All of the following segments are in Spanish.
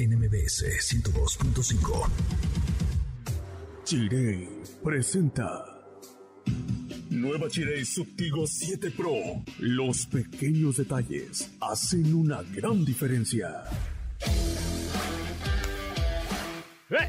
NMBS 102.5. Chirey presenta. Nueva Chirey Subtigo 7 Pro. Los pequeños detalles hacen una gran diferencia. ¡Eh!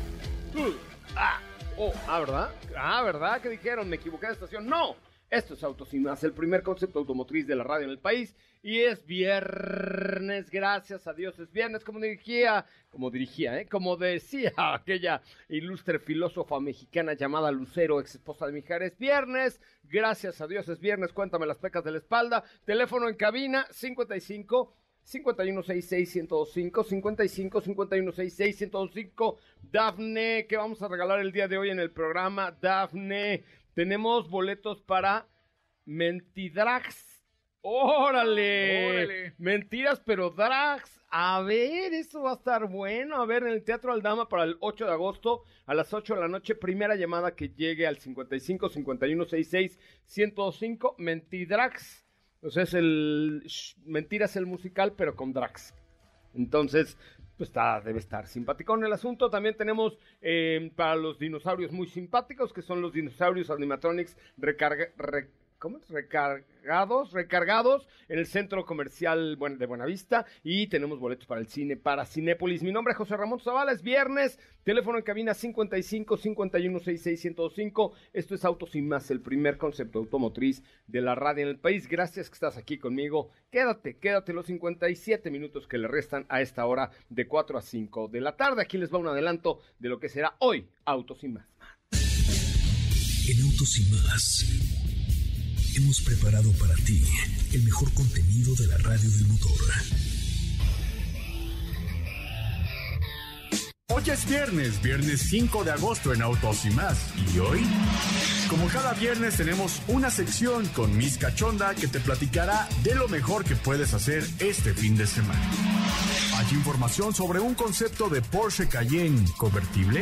Uh, ¡Ah! Oh, ah, ¿verdad? Ah, ¿verdad? ¿Qué dijeron? Me equivoqué de estación. ¡No! Esto es Autos y Más, el primer concepto automotriz de la radio en el país. Y es viernes, gracias a Dios, es viernes, como dirigía, como dirigía, ¿eh? como decía aquella ilustre filósofa mexicana llamada Lucero, ex esposa de Mijares. Viernes, gracias a Dios, es viernes, cuéntame las pecas de la espalda. Teléfono en cabina, 55 5166-1025, 55 5166-1025. Dafne, que vamos a regalar el día de hoy en el programa. Dafne, tenemos boletos para Mentidrags. ¡Órale! Mentiras, pero drags. A ver, eso va a estar bueno. A ver, en el Teatro Aldama para el 8 de agosto a las 8 de la noche. Primera llamada que llegue al 55 51 66 105. Mentidrags. O sea, es el. Mentiras el musical, pero con drags. Entonces, pues está, debe estar simpaticón el asunto. También tenemos eh, para los dinosaurios muy simpáticos, que son los dinosaurios animatronics recarga, ¿cómo es? recargados, recargados en el centro comercial de Buenavista y tenemos boletos para el cine para Cinépolis. Mi nombre es José Ramón Zavala, es viernes, teléfono en cabina 55 51 66 105. Esto es Autos y más, el primer concepto automotriz de la radio en el país. Gracias que estás aquí conmigo. Quédate, quédate los 57 minutos que le restan a esta hora de 4 a 5 de la tarde. Aquí les va un adelanto de lo que será hoy Autos y más. En Autos y más hemos preparado para ti el mejor contenido de la radio del motor. Hoy es viernes, viernes 5 de agosto en Autos y más. Y hoy, como cada viernes, tenemos una sección con Miss Cachonda que te platicará de lo mejor que puedes hacer este fin de semana. Hay información sobre un concepto de Porsche Cayenne convertible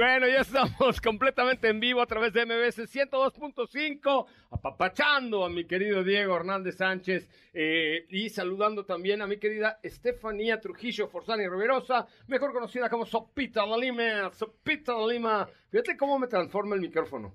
Bueno, ya estamos completamente en vivo a través de MBS 102.5, apapachando a mi querido Diego Hernández Sánchez eh, y saludando también a mi querida Estefanía Trujillo Forzani Riverosa, mejor conocida como Sopita la Lima, Sopita la Lima. Fíjate cómo me transforma el micrófono.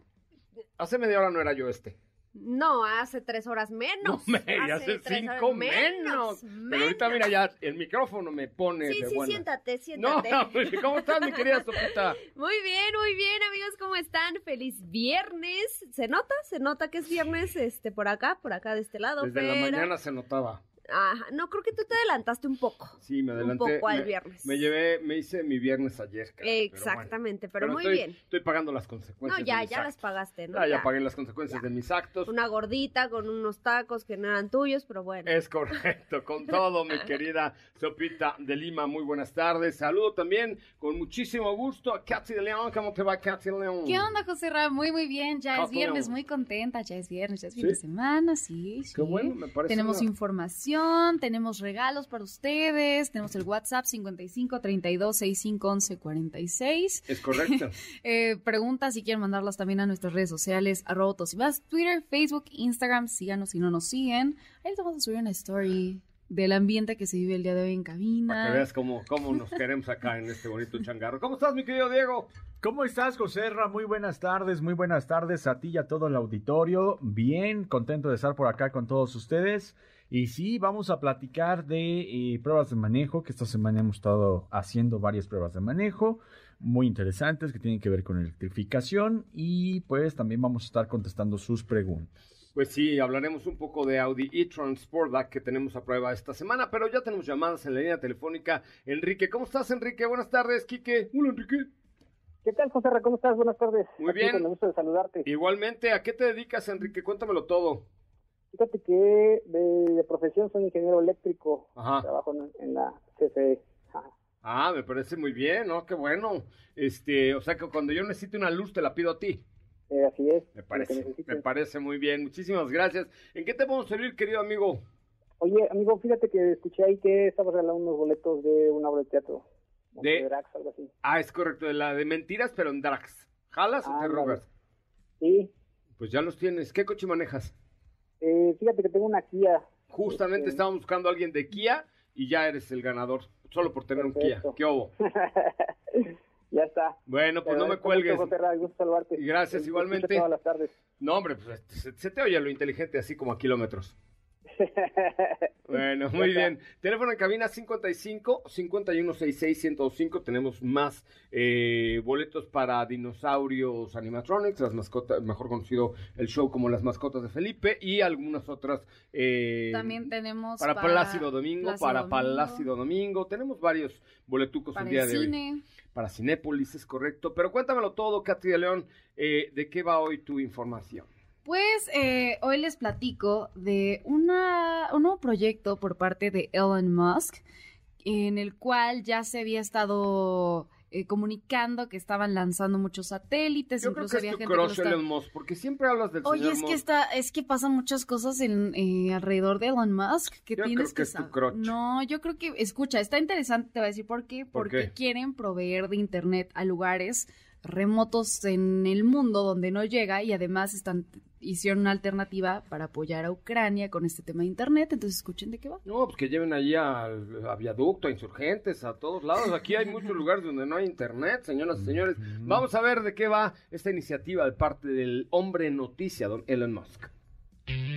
Hace media hora no era yo este. No, hace tres horas menos. No, me, hace, cinco menos. Pero ahorita, mira, ya el micrófono me pone sí, de sí, buena. siéntate, siéntate. No, pues, ¿cómo estás, mi querida Sopita? Muy bien, muy bien, amigos, ¿cómo están? Feliz viernes. ¿Se nota? ¿Se nota que es viernes este por acá, por acá de este lado? Desde la mañana se notaba. Ajá, no, creo que tú te adelantaste un poco. Sí, me adelanté. Un poco al me, viernes. Me llevé, me hice mi viernes ayer. Cara, Exactamente, pero, bueno. pero, muy bien. Estoy pagando las consecuencias. No, ya, de mis ya actos. las pagaste, ¿no? Ya, ya, pagué las consecuencias Ya. de mis actos. Una gordita con unos tacos que no eran tuyos, pero bueno. Es correcto, con todo, mi querida Sopita de Lima. Muy buenas tardes. Saludo también con muchísimo gusto a Katy de León. ¿Cómo te va, Katy de León? ¿Qué onda, José Ra? Muy, muy bien. Ya es viernes, León. muy contenta. Ya es viernes, ya es fin ¿Sí? de semana, sí, sí. Qué bueno, me parece Tenemos una- información. Información, tenemos regalos para ustedes, tenemos el WhatsApp 55 32 65 11 46. Es correcto. Eh, preguntas si quieren mandarlas también a nuestras redes sociales, arroba más, Twitter, Facebook, Instagram, síganos si no nos siguen. Ahí les vamos a subir una story del ambiente que se vive el día de hoy en cabina. Para que veas cómo, cómo nos queremos acá en este bonito changarro. ¿Cómo estás, mi querido Diego? ¿Cómo estás, José Ra? Muy buenas tardes, muy buenas tardes a ti y a todo el auditorio. Bien, contento de estar por acá con todos ustedes. Y sí, vamos a platicar de eh, pruebas de manejo, que esta semana hemos estado haciendo varias pruebas de manejo muy interesantes que tienen que ver con electrificación y pues también vamos a estar contestando sus preguntas. Pues sí, hablaremos un poco de Audi e-tron Sportback que tenemos a prueba esta semana, pero ya tenemos llamadas en la línea telefónica. Enrique, ¿cómo estás, Enrique? Buenas tardes, Quique. Hola, Enrique. ¿Qué tal, José? ¿Cómo estás? Buenas tardes. Muy bien. Me gusta saludarte. Igualmente, ¿a qué te dedicas, Enrique? Cuéntamelo todo. Fíjate que de, profesión soy ingeniero eléctrico. Ajá. Trabajo en, la CFE. Ah, me parece muy bien, ¿no? Qué bueno. Este, o sea que cuando yo necesite una luz te la pido a ti. Eh, así es. Me parece, me parece muy bien. Muchísimas gracias. ¿En qué te podemos servir, querido amigo? Oye, amigo, fíjate que escuché ahí que estabas regalando unos boletos de una obra de teatro. De, Drax, algo así. Ah, es correcto, de la de mentiras, pero en Drax. ¿Jalas o te rogas? Sí. Pues ya los tienes. ¿Qué coche manejas? Eh, fíjate que tengo una Kia. Justamente este, estábamos buscando a alguien de Kia y ya eres el ganador, solo por tener un Kia. ¿Qué hubo? Ya está. Bueno, pues no me cuelgues. Gusto saludarte. Gracias, igualmente. Todas las tardes. No, hombre, pues se, te oye lo inteligente así como a kilómetros. bueno, muy bien. Teléfono en cabina 55 5166 105. Tenemos más eh, boletos para dinosaurios animatronics, las mascotas, mejor conocido el show como las mascotas de Felipe y algunas otras. Eh, También tenemos para, Plácido Domingo, para Plácido Domingo. Tenemos varios boletucos el día de hoy para Cinépolis, es correcto. Pero cuéntamelo todo, Katy de León, eh, ¿de qué va hoy tu información? Pues eh, hoy les platico de una, un nuevo proyecto por parte de Elon Musk, en el cual ya se había estado eh, comunicando que estaban lanzando muchos satélites. Yo creo que es tu crush Elon Musk, porque siempre hablas del Oye, es que está, es que pasan muchas cosas en, eh, alrededor de Elon Musk que tienes que, No, yo creo que, escucha, está interesante, te voy a decir por qué. porque quieren proveer de internet a lugares remotos en el mundo donde no llega y además están hicieron una alternativa para apoyar a Ucrania con este tema de internet, entonces escuchen de qué va. No, pues que lleven allí a, viaducto, a insurgentes, a todos lados. Aquí hay muchos lugares donde no hay internet, señoras y señores. Vamos a ver de qué va esta iniciativa de parte del hombre noticia, don Elon Musk.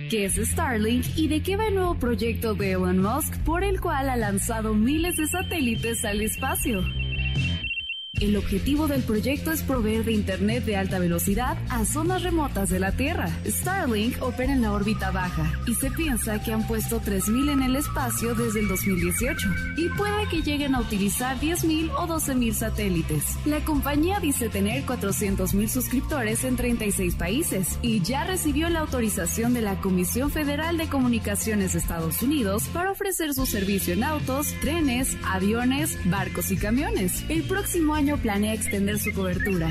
¿Qué es Starlink y de qué va el nuevo proyecto de Elon Musk por el cual ha lanzado miles de satélites al espacio? El objetivo del proyecto es proveer de Internet de alta velocidad a zonas remotas de la Tierra. Starlink opera en la órbita baja y se piensa que han puesto 3.000 en el espacio desde el 2018 y puede que lleguen a utilizar 10.000 o 12.000 satélites. La compañía dice tener 400.000 suscriptores en 36 países y ya recibió la autorización de la Comisión Federal de Comunicaciones de Estados Unidos para ofrecer su servicio en autos, trenes, aviones, barcos y camiones. El próximo año planea extender su cobertura.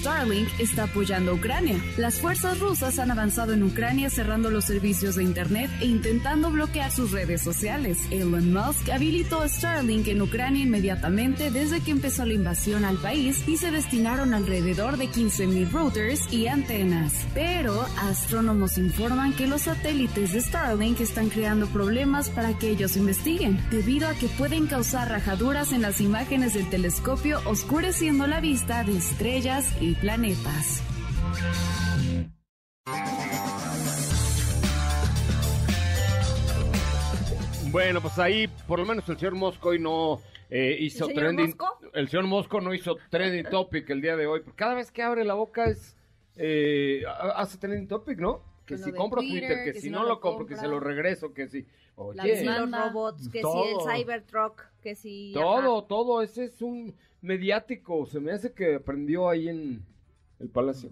Starlink está apoyando a Ucrania. Las fuerzas rusas han avanzado en Ucrania cerrando los servicios de Internet e intentando bloquear sus redes sociales. Elon Musk habilitó Starlink en Ucrania inmediatamente desde que empezó la invasión al país y se destinaron alrededor de 15.000 routers y antenas. Pero astrónomos informan que los satélites de Starlink están creando problemas para que ellos investiguen, debido a que pueden causar rajaduras en las imágenes del telescopio oscureciendo la vista de estrellas y planetas. Bueno, pues ahí por lo menos el señor Mosco hoy no eh, hizo ¿El trending. Mosco? El señor Mosco no hizo trending topic el día de hoy. Cada vez que abre la boca es eh, hace trending topic, ¿no? Que si compro Twitter, que, si no, lo compro, que se lo regreso, que si. Oye, los robots, que si el Cybertruck, que si. Todo, todo. Ese es un mediático. Se me hace que aprendió ahí en el Palacio.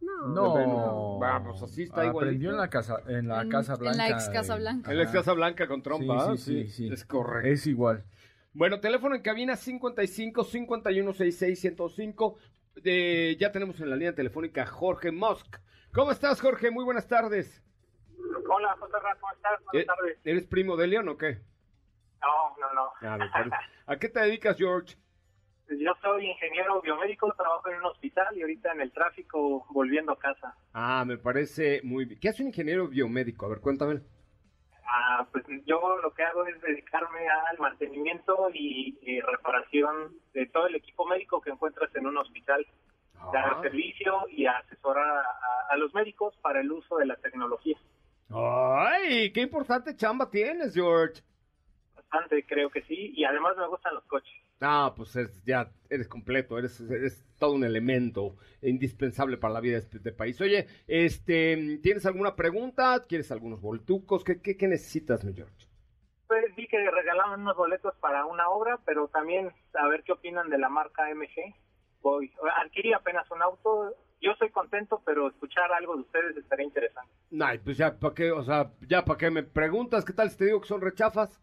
No. No. Vamos, así está igual. Aprendió en la casa, en la Casa Blanca. En la ex Casa Blanca. En la ex Casa Blanca con Trump, sí, sí, sí, Es correcto. Es igual. Bueno, teléfono en cabina 55 51 66 105. ya tenemos en la línea telefónica Jorge Musk. ¿Cómo estás, Jorge? Muy buenas tardes. Hola, José Ra, ¿cómo estás? Buenas ¿E- tardes. ¿Eres primo de León o qué? No, no, no. Ah, me parece. ¿A qué te dedicas, George? Yo soy ingeniero biomédico, trabajo en un hospital y ahorita en el tráfico volviendo a casa. Ah, me parece muy bien. ¿Qué hace un ingeniero biomédico? A ver, cuéntame. Ah, pues yo lo que hago es dedicarme al mantenimiento y, y reparación de todo el equipo médico que encuentras en un hospital. Dar Ah. servicio y asesorar a, a- a los médicos para el uso de la tecnología. ¡Ay! ¡Qué importante chamba tienes, George! Bastante, creo que sí. Y además me gustan los coches. Ah, pues es- ya eres completo, eres, eres todo un elemento indispensable para la vida de este país. Oye, este, ¿tienes alguna pregunta? ¿Quieres algunos voltucos? ¿Qué, qué, qué necesitas, mi George? Pues vi que regalaban unos boletos para una obra, pero también a ver qué opinan de la marca MG. Voy, adquirí apenas un auto. Yo soy contento, pero escuchar algo de ustedes estaría interesante. Ay, pues ya, ¿para qué? O sea, ya, ¿para qué me preguntas? ¿Qué tal si te digo que son rechafas?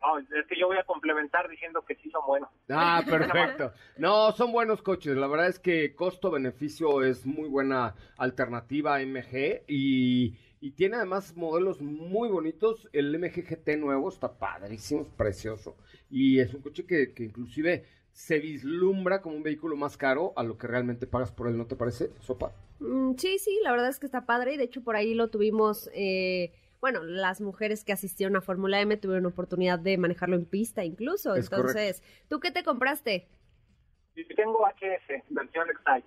No, es que yo voy a complementar diciendo que sí son buenos. Ah, perfecto. No, son buenos coches. La verdad es que costo-beneficio es muy buena alternativa a MG y, y tiene además modelos muy bonitos. El MG GT nuevo está padrísimo, es precioso. Y es un coche que, que inclusive se vislumbra como un vehículo más caro a lo que realmente pagas por él, ¿no te parece, Sopa? Mm, sí, sí, la verdad es que está padre y de hecho por ahí lo tuvimos, eh, bueno, las mujeres que asistieron a Fórmula M tuvieron oportunidad de manejarlo en pista incluso. Es Entonces, ¿tú qué te compraste? Tengo HS, versión Excite.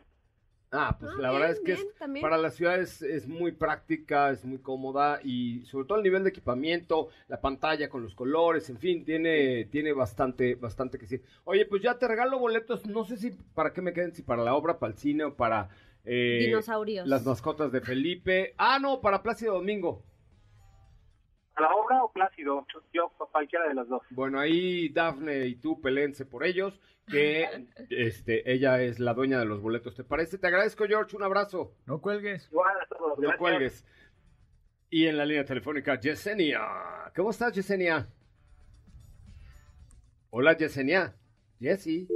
Ah, pues Ah, la verdad es que bien, es, también. para las ciudades es muy práctica, es muy cómoda y sobre todo el nivel de equipamiento, la pantalla con los colores, en fin, tiene, tiene bastante, bastante que decir. Oye, pues ya te regalo boletos, no sé si para qué me queden, si para la obra, para el cine o para eh, Dinosaurios. las mascotas de Felipe. Ah, no, para Plácido Domingo. ¿A la obra o Plácido? Yo, cualquiera de las dos. Bueno, ahí Dafne y tú pelense por ellos, que este, ella es la dueña de los boletos, ¿te parece? Te agradezco, George, un abrazo. No cuelgues. Igual a todos. No gracias. cuelgues. Y en la línea telefónica, Yesenia. ¿Cómo estás, Yesenia? Hola, Yesenia. Jessy.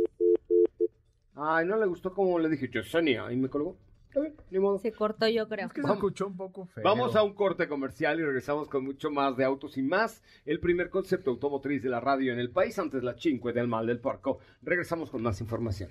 Ay, no le gustó como le dije Yesenia. Y me colgó. Está bien, ni modo. Se cortó yo creo. Es que se Vamos. escuchó un poco feo. Vamos a un corte comercial y regresamos con mucho más de autos y más. El primer concepto automotriz de la radio en el país antes la chinque del mal del porco. Regresamos con más información.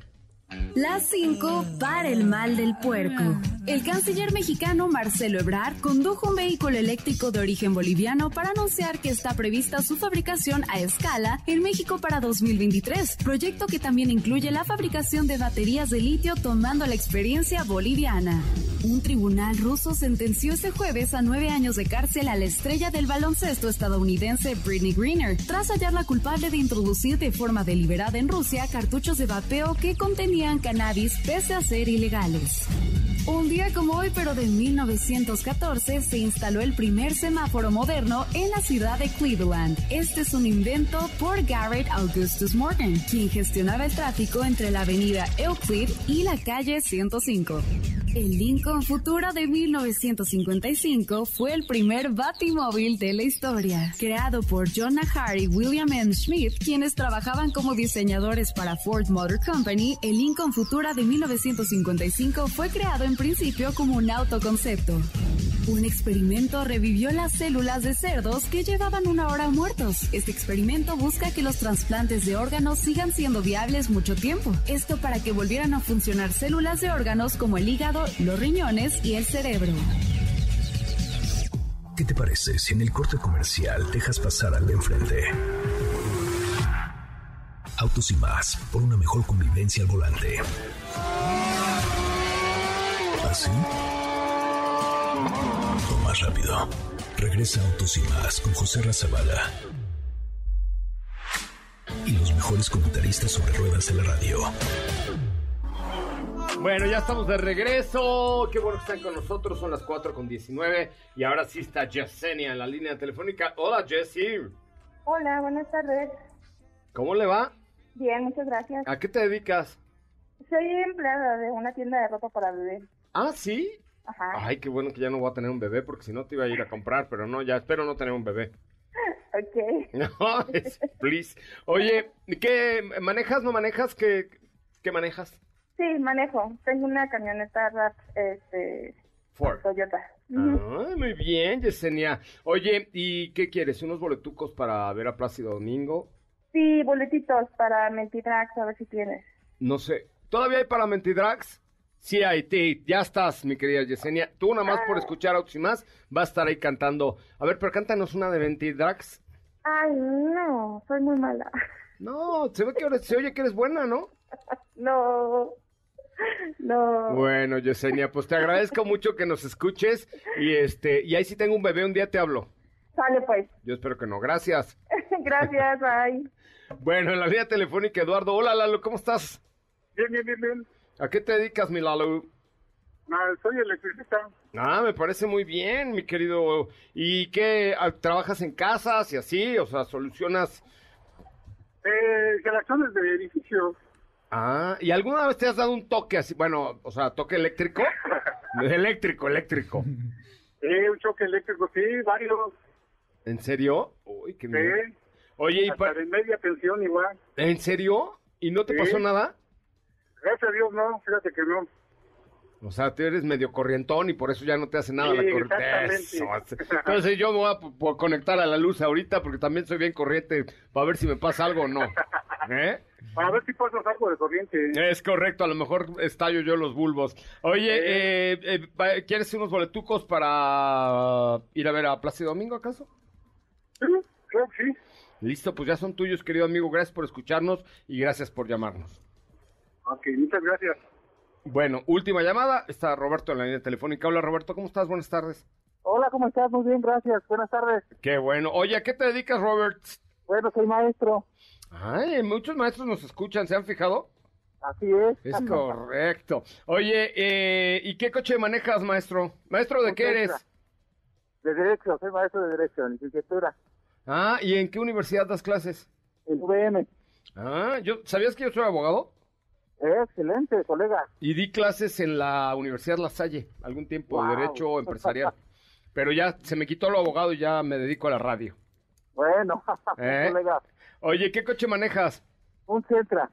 Las 5 para el mal del puerco. El canciller mexicano Marcelo Ebrard condujo un vehículo eléctrico de origen boliviano para anunciar que está prevista su fabricación a escala en México para 2023, proyecto que también incluye la fabricación de baterías de litio tomando la experiencia boliviana. Un tribunal ruso sentenció este jueves a nueve años de cárcel a la estrella del baloncesto estadounidense Britney Greener, tras hallarla culpable de introducir de forma deliberada en Rusia cartuchos de vapeo que contenían cannabis pese a ser ilegales. Un día como hoy, pero de 1914, se instaló el primer semáforo moderno en la ciudad de Cleveland. Este es un invento por Garrett Augustus Morgan, quien gestionaba el tráfico entre la avenida Euclid y la calle 105. El Lincoln Futura de 1955 fue el primer batimóvil de la historia, creado por John Harry y William M. Smith, quienes trabajaban como diseñadores para Ford Motor Company. El Lincoln Futura de 1955 fue creado en principio como un autoconcepto. Un experimento revivió las células de cerdos que llevaban una hora muertos. Este experimento busca que los trasplantes de órganos sigan siendo viables mucho tiempo. Esto para que volvieran a funcionar células de órganos como el hígado, los riñones y el cerebro. ¿Qué te parece si en el corte comercial dejas pasar al de enfrente? Autos y más, por una mejor convivencia al volante. ¿Así? O más rápido. Regresa Autos y más con José Razabala. Y los mejores comentaristas sobre ruedas de la radio. Bueno, ya estamos de regreso. Qué bueno que están con nosotros. Son las 4 con 19. Y ahora sí está Yesenia en la línea telefónica. Hola, Jessie. Hola, buenas tardes. ¿Cómo le va? Bien, muchas gracias. ¿A qué te dedicas? Soy empleada de una tienda de ropa para bebé. Ah, sí. Ajá. Ay, qué bueno que ya no voy a tener un bebé porque si no te iba a ir a comprar, pero no, ya espero no tener un bebé. Ok. No, es- please. Oye, ¿qué manejas, no manejas? ¿Qué, qué manejas? Sí, manejo. Tengo una camioneta RAP, este, Ford. Toyota. muy bien, Yesenia. Oye, ¿y qué quieres? ¿Unos boletucos para ver a Plácido Domingo? Sí, boletitos para Mentidrax, a ver si tienes. No sé. ¿Todavía hay para Mentidrax? Sí ya estás, mi querida Yesenia. Tú nada más por ah. escuchar Autos y más, va a estar ahí cantando. A ver, pero cántanos una de Mentidrax. Ay, no, soy muy mala. No, se ve que se oye que eres buena, ¿no? No. No. Bueno, Yesenia, pues te agradezco mucho que nos escuches y este y ahí si tengo un bebé un día te hablo. Sale pues. Yo espero que no. Gracias. Gracias, bye. Bueno, en la línea telefónica, Eduardo. Hola, Lalo, ¿cómo estás? Bien, bien, bien, bien. ¿A qué te dedicas, mi Lalo? Ah, soy electricista. Ah, me parece muy bien, mi querido. ¿Y qué? Ah, ¿Trabajas en casas y así? O sea, ¿solucionas...? Eh, instalaciones de edificios. Ah, ¿y alguna vez te has dado un toque así? Bueno, o sea, ¿toque eléctrico? eléctrico, eléctrico. Eh, un choque eléctrico, sí, varios. ¿En serio? Uy, qué miedo. Sí. Oye, y para... media pensión igual. ¿En serio? ¿Y no te pasó nada? Gracias a Dios, no, fíjate que no. O sea, tú eres medio corrientón y por eso ya no te hace nada la corriente. Entonces yo me voy a conectar a la luz ahorita porque también soy bien corriente para ver si me pasa algo o no. ¿Eh? Para ver si pasas algo de corriente. Es correcto, a lo mejor estallo yo los bulbos. Oye, eh, eh, ¿quieres unos boletucos para ir a ver a Plácido Domingo acaso? Sí, creo que sí. Listo, pues ya son tuyos, querido amigo. Gracias por escucharnos y gracias por llamarnos. Ok, muchas gracias. Bueno, última llamada. Está Roberto en la línea telefónica. Hola, Roberto, ¿cómo estás? Buenas tardes. Hola, ¿cómo estás? Muy bien, gracias. Buenas tardes. Qué bueno. Oye, ¿a qué te dedicas, Robert? Bueno, soy maestro. Ay, muchos maestros nos escuchan, ¿se han fijado? Así es. Es correcto. Oye, eh, ¿y qué coche manejas, maestro? ¿Maestro de qué eres? De Derecho, soy maestro de Derecho, licenciatura. Ah, ¿y en qué universidad das clases? En UVM. Ah, yo, ¿sabías que yo soy abogado? Excelente, colega. Y di clases en la Universidad La Salle, algún tiempo, de Derecho Empresarial. Pero ya se me quitó lo abogado y ya me dedico a la radio. Bueno, ¿Eh? colega. Oye, ¿qué coche manejas? Un Centra.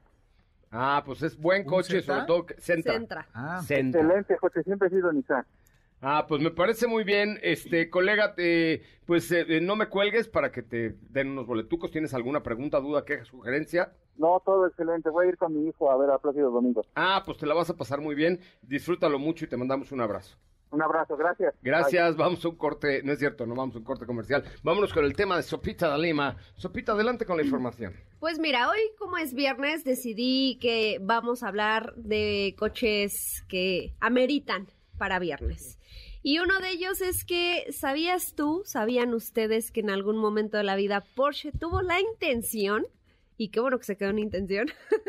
Ah, pues es buen coche, sobre todo Centra. Centra. Ah, Excelente coche, siempre he sido Nissan. Ah, pues me parece muy bien, este colega, te, pues eh, eh, no me cuelgues para que te den unos boletucos. ¿Tienes alguna pregunta, duda, queja, sugerencia? No, todo excelente. Voy a ir con mi hijo a ver a Plácido Domingo. Ah, pues te la vas a pasar muy bien. Disfrútalo mucho y te mandamos un abrazo. Un abrazo, gracias. Gracias, vamos a un corte, no es cierto, no vamos a un corte comercial. Vámonos con el tema de Sopita de Lima. Sopita, adelante con la información. Pues mira, hoy como es viernes decidí que vamos a hablar de coches que ameritan para viernes. Y uno de ellos es que, ¿sabías tú, sabían ustedes que en algún momento de la vida Porsche tuvo la intención y qué bueno que se quedó en intención.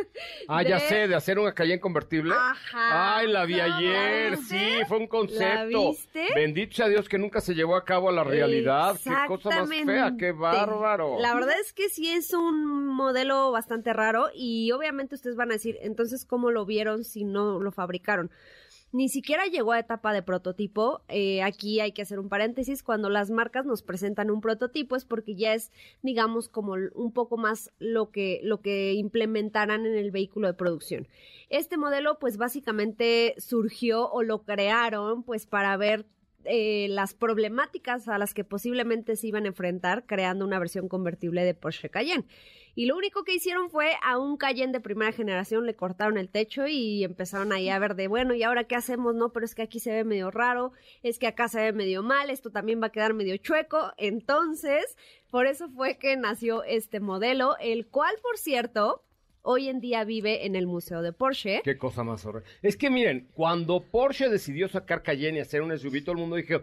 Ah, ya sé, de hacer una Cayenne convertible. Ajá. Ay, la vi ayer, sí, fue un concepto. viste? Bendito sea Dios que nunca se llevó a cabo a la realidad. Qué cosa más fea, qué bárbaro. La verdad es que sí es un modelo bastante raro y obviamente ustedes van a decir, entonces, ¿cómo lo vieron si no lo fabricaron? Ni siquiera llegó a etapa de prototipo. Eh, aquí hay que hacer un paréntesis. Cuando las marcas nos presentan un prototipo es porque ya es, digamos, como un poco más lo que, lo que implementarán en el vehículo de producción. Este modelo, pues básicamente surgió o lo crearon, pues para ver eh, las problemáticas a las que posiblemente se iban a enfrentar creando una versión convertible de Porsche Cayenne. Y lo único que hicieron fue a un Cayenne de primera generación le cortaron el techo y empezaron ahí a ver de, bueno, ¿y ahora qué hacemos? No, pero es que aquí se ve medio raro, es que acá se ve medio mal, esto también va a quedar medio chueco. Entonces, por eso fue que nació este modelo, el cual, por cierto, hoy en día vive en el Museo de Porsche. Qué cosa más horrible. Es que miren, cuando Porsche decidió sacar Cayenne y hacer un SUV, todo el mundo dijo,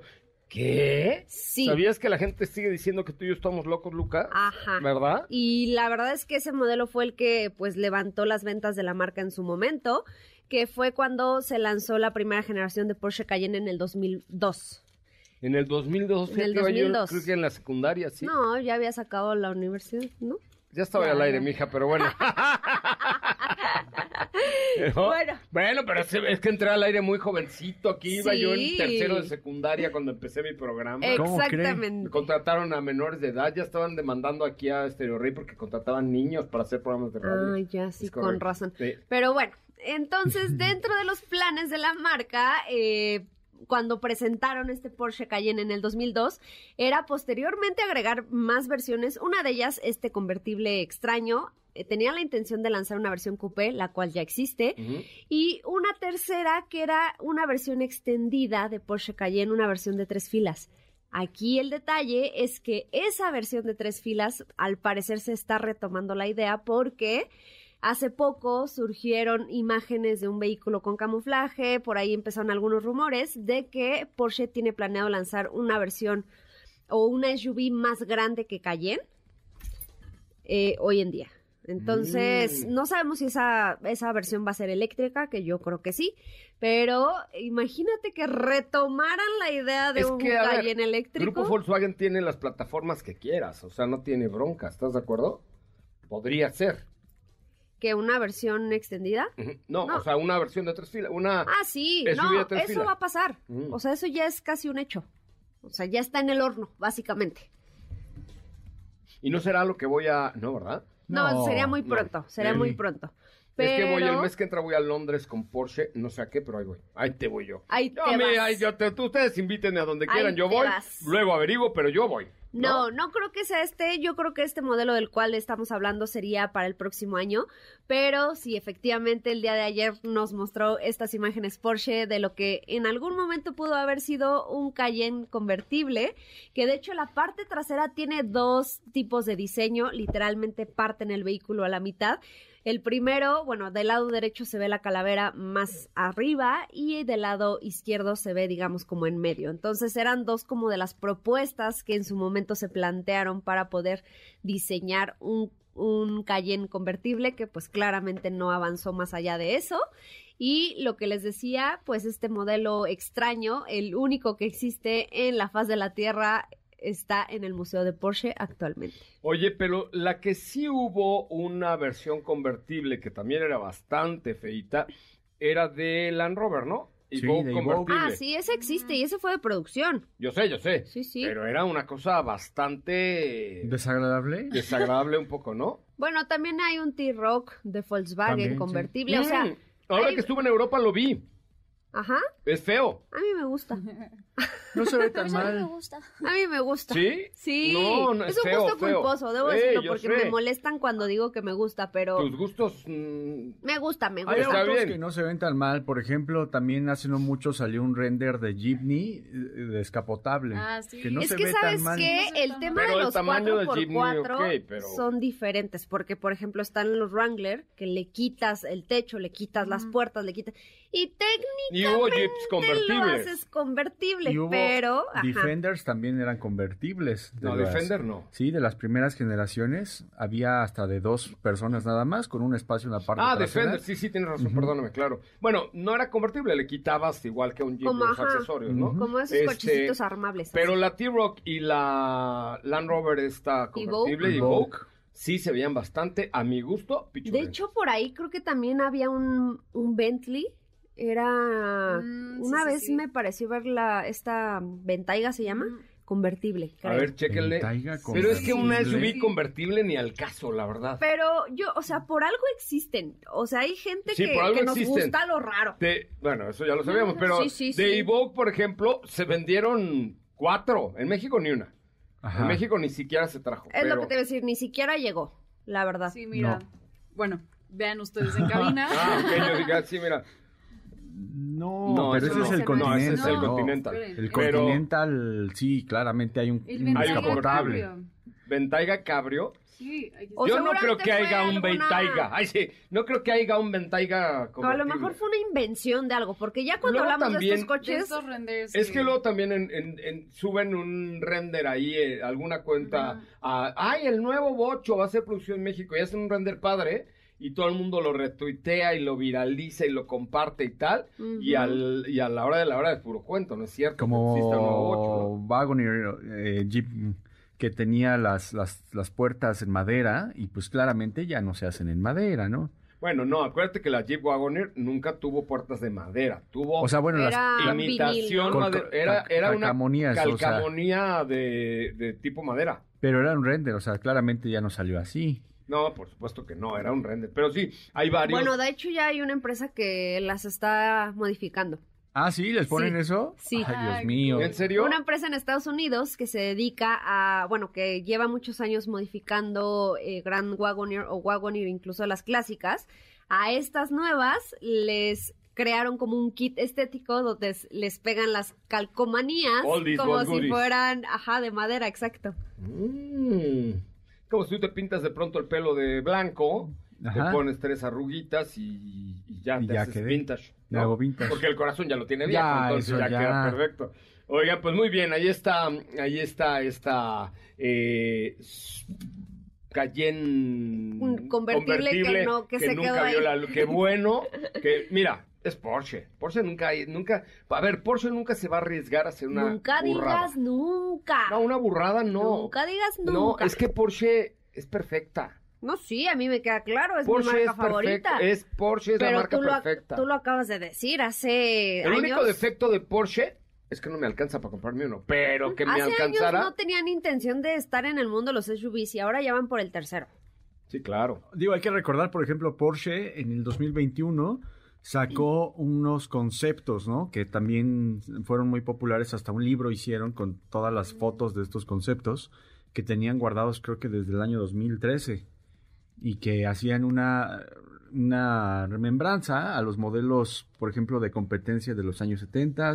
¿Qué? Sí. ¿Sabías que la gente sigue diciendo que tú y yo estamos locos, Luca? Ajá. ¿Verdad? Y la verdad es que ese modelo fue el que pues levantó las ventas de la marca en su momento, que fue cuando se lanzó la primera generación de Porsche Cayenne en el 2002. En el 2002, en el 2002. creo que en la secundaria, sí. No, ya había sacado la universidad, ¿no? Ya estaba al aire, mija, pero bueno. bueno. Bueno, pero es, que entré al aire muy jovencito. Aquí iba yo en tercero de secundaria cuando empecé mi programa. Exactamente. Me contrataron a menores de edad. Ya estaban demandando aquí a Stereo Rey porque contrataban niños para hacer programas de radio. Ah, ya, sí, con razón. Pero bueno, entonces dentro de los planes de la marca, eh, cuando presentaron este Porsche Cayenne en el 2002 era posteriormente agregar más versiones. Una de ellas, este convertible extraño, tenía la intención de lanzar una versión coupé, la cual ya existe, y una tercera que era una versión extendida de Porsche Cayenne, una versión de tres filas. Aquí el detalle es que esa versión de tres filas al parecer se está retomando la idea porque hace poco surgieron imágenes de un vehículo con camuflaje, por ahí empezaron algunos rumores de que Porsche tiene planeado lanzar una versión o una SUV más grande que Cayenne eh, hoy en día. Entonces, mm. no sabemos si esa, esa versión va a ser eléctrica, que yo creo que sí, pero imagínate que retomaran la idea de un Cayenne eléctrico. Grupo Volkswagen tiene las plataformas que quieras, o sea, no tiene bronca, ¿estás de acuerdo? Podría ser. ¿Que una versión extendida? no, o sea, una versión de tres filas, una... Ah, sí, no, eso va a pasar. Mm. O sea, eso ya es casi un hecho. O sea, ya está en el horno, básicamente. Y no será lo que voy a... No, ¿verdad? No, sería muy pronto, sería muy pronto. Es que voy el mes que entra voy a Londres con Porsche, no sé a qué, pero ahí voy. Ahí te voy yo. Ahí te vas. yo ustedes invítenme a donde quieran, yo voy. Luego averiguo, pero yo voy. ¿No? ¿no? creo que sea este. Yo creo que este modelo del cual estamos hablando sería para el próximo año. Pero sí, efectivamente, el día de ayer nos mostró estas imágenes Porsche de lo que en algún momento pudo haber sido un Cayenne convertible. Que de hecho la parte trasera tiene dos tipos de diseño. Literalmente parten el vehículo a la mitad. El primero, bueno, del lado derecho se ve la calavera más arriba y del lado izquierdo se ve, digamos, como en medio. Entonces eran dos como de las propuestas que en su momento se plantearon para poder diseñar un, un Cayenne convertible que pues claramente no avanzó más allá de eso. Y lo que les decía, pues este modelo extraño, el único que existe en la faz de la Tierra, está en el Museo de Porsche actualmente. Oye, pero la que sí hubo una versión convertible que también era bastante feita, era de Land Rover, ¿no? sí, convertible. Ah, sí, ese existe y ese fue de producción. Yo sé, yo sé. Sí, sí. Pero era una cosa bastante... ¿Desagradable? Desagradable un poco, ¿no? Bueno, también hay un T-Rock de Volkswagen convertible, o sea... Mm, ahora que estuve en Europa lo vi. Ajá. Es feo. A mí me gusta. No se ve tan mal. A mí me gusta. A mí me gusta. ¿Sí? Sí. No, no es, es un gusto culposo, debo decirlo, porque me molestan cuando digo que me gusta, pero... Tus gustos... Mm, me gusta, me gusta. Hay autos que no se ven tan mal. Por ejemplo, también hace no mucho salió un render de Jeepney eh, descapotable. Ah, sí. Que no es se que, ve ¿sabes tan mal. qué? El tema de los 4x4 son diferentes, porque, por ejemplo, están los Wrangler, que le quitas el techo, le quitas las puertas, le quitas... Y técnicamente y hubo Jeeps convertibles. lo haces convertible, pero... Defenders también eran convertibles. no, Defender no. Sí, de las primeras generaciones había hasta de dos personas nada más, con un espacio en la parte Ah, Defender, sí, sí, tienes razón, perdóname, claro. Bueno, no era convertible, le quitabas igual que un Jeep los accesorios, ¿no? Como esos este, cochecitos armables. Pero la T-Rock y la Land Rover está convertible, y Evoque sí se veían bastante, a mi gusto, De hecho, por ahí creo que también había un, un Bentley era. Mm, una vez me pareció ver la. Esta Ventaiga se llama. Convertible. A ver, chéquenle. Pero es que una SUV convertible ni al caso, la verdad. Pero yo, o sea, por algo existen. O sea, hay gente que, que, nos gusta lo raro. bueno, eso ya lo sabíamos, pero de Evoque, por ejemplo, se vendieron cuatro. En México ni una. En México ni siquiera se trajo. Es lo que te voy a decir, ni siquiera llegó, la verdad. Sí, mira. Bueno, vean ustedes en cabina. ah, ok, yo dije, sí, mira. No, pero ese, es el continental. es el Continental. El Continental, sí, claramente hay un, un descapotable. Ventaiga Cabrio. Sí, Yo no creo que haya un Ventaiga. Ay, sí, no creo que haya un Ventaiga a lo mejor fue una invención de algo, porque ya cuando hablamos de estos coches... es que luego también en, suben un render ahí, eh, alguna cuenta, ay, el nuevo Bocho va a ser producción en México, y hacen un render padre y todo el mundo lo retuitea y lo viraliza y lo comparte y tal, y, al, y a la hora de la hora es puro cuento, ¿no es cierto? Como Wagoneer eh, Jeep que tenía las, las, las puertas en madera y pues claramente ya no se hacen en madera, ¿no? Bueno, no, acuérdate que la Jeep Wagoneer nunca tuvo puertas de madera, tuvo o sea, bueno, imitación, era, era una calcamonía de, de tipo madera. Pero era un render, o sea, claramente ya no salió así. No, por supuesto que no, era un render. Pero sí, hay varios. Bueno, de hecho ya hay una empresa que las está modificando. Ah, sí, les ponen eso. Sí. Ay, Dios mío. ¿En serio? Una empresa en Estados Unidos que se dedica a, bueno, que lleva muchos años modificando eh, Grand Wagoneer o Wagoneer, incluso las clásicas. A estas nuevas les crearon como un kit estético donde les pegan las calcomanías como si goodies. fueran, ajá, de madera, exacto. Mm. Como si tú te pintas de pronto el pelo de blanco, Ajá. te pones tres arruguitas y, y ya Y te ya haces quedé. vintage. Me hago vintage. Porque el corazón ya lo tiene viejo, Ya, entonces ya, ya. queda perfecto. Oigan, pues muy bien, ahí está, ahí está esta eh, Cayenne Un convertible que no- que se nunca quedó vio ahí. la luz. Qué bueno, que mira, es Porsche. Porsche nunca, nunca, a ver, Porsche nunca se va a arriesgar a hacer una nunca burrada. digas nunca. No, una burrada no. Nunca digas No, nunca. es que Porsche es perfecta. No, sí, a mí me queda claro, es Porsche mi marca es favorita. Es Porsche es Pero la marca tú lo, perfecta. tú lo acabas de decir hace El años. único defecto de Porsche es que no me alcanza para comprarme uno, pero que me hace alcanzara. años no tenían intención de estar en el mundo de los SUVs y ahora ya van por el tercero. Sí, claro. Digo, hay que recordar, por ejemplo, Porsche en el 2021 sacó unos conceptos, ¿no? Que también fueron muy populares, hasta un libro hicieron con todas las fotos de estos conceptos que tenían guardados creo que desde el año 2013 y que hacían una, una remembranza a los modelos, por ejemplo, de competencia de los años 70